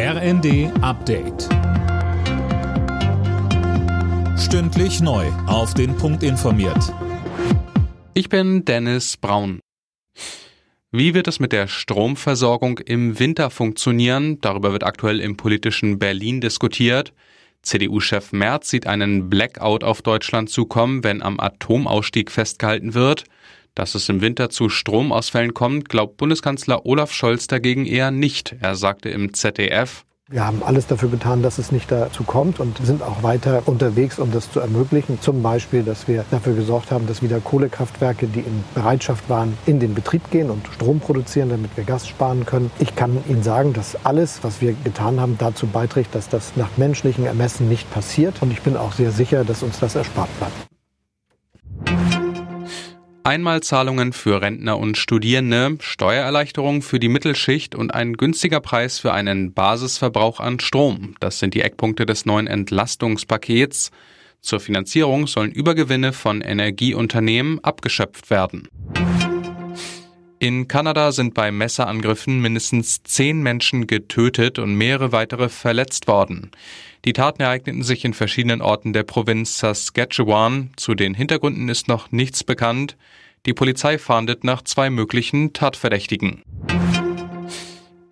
RND Update. Stündlich neu. Auf den Punkt informiert. Ich bin Dennis Braun. Wie wird es mit der Stromversorgung im Winter funktionieren? Darüber wird aktuell im politischen Berlin diskutiert. CDU-Chef Merz sieht einen Blackout auf Deutschland zukommen, wenn am Atomausstieg festgehalten wird. Dass es im Winter zu Stromausfällen kommt, glaubt Bundeskanzler Olaf Scholz dagegen eher nicht. Er sagte im ZDF, wir haben alles dafür getan, dass es nicht dazu kommt und sind auch weiter unterwegs, um das zu ermöglichen. Zum Beispiel, dass wir dafür gesorgt haben, dass wieder Kohlekraftwerke, die in Bereitschaft waren, in den Betrieb gehen und Strom produzieren, damit wir Gas sparen können. Ich kann Ihnen sagen, dass alles, was wir getan haben, dazu beiträgt, dass das nach menschlichen Ermessen nicht passiert. Und ich bin auch sehr sicher, dass uns das erspart bleibt. Einmalzahlungen für Rentner und Studierende, Steuererleichterung für die Mittelschicht und ein günstiger Preis für einen Basisverbrauch an Strom. Das sind die Eckpunkte des neuen Entlastungspakets. Zur Finanzierung sollen Übergewinne von Energieunternehmen abgeschöpft werden. In Kanada sind bei Messerangriffen mindestens zehn Menschen getötet und mehrere weitere verletzt worden. Die Taten ereigneten sich in verschiedenen Orten der Provinz Saskatchewan. Zu den Hintergründen ist noch nichts bekannt. Die Polizei fahndet nach zwei möglichen Tatverdächtigen.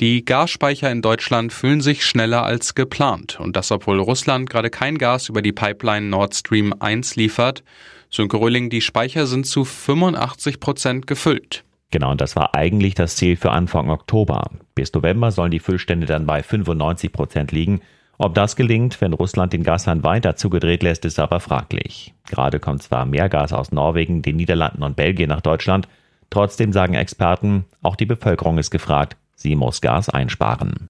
Die Gasspeicher in Deutschland füllen sich schneller als geplant. Und das, obwohl Russland gerade kein Gas über die Pipeline Nord Stream 1 liefert. Sönke Röhling, die Speicher sind zu 85 Prozent gefüllt. Genau, und das war eigentlich das Ziel für Anfang Oktober. Bis November sollen die Füllstände dann bei 95 Prozent liegen. Ob das gelingt, wenn Russland den Gashahn weiter zugedreht lässt, ist aber fraglich. Gerade kommt zwar mehr Gas aus Norwegen, den Niederlanden und Belgien nach Deutschland, trotzdem sagen Experten, auch die Bevölkerung ist gefragt, sie muss Gas einsparen.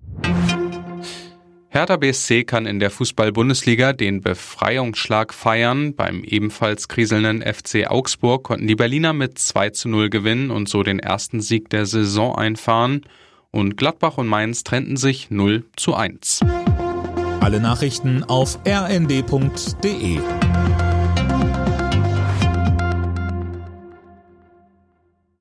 Hertha BSC kann in der Fußball-Bundesliga den Befreiungsschlag feiern. Beim ebenfalls kriselnden FC Augsburg konnten die Berliner mit 2 zu 0 gewinnen und so den ersten Sieg der Saison einfahren. Und Gladbach und Mainz trennten sich 0 zu 1. Alle Nachrichten auf rnd.de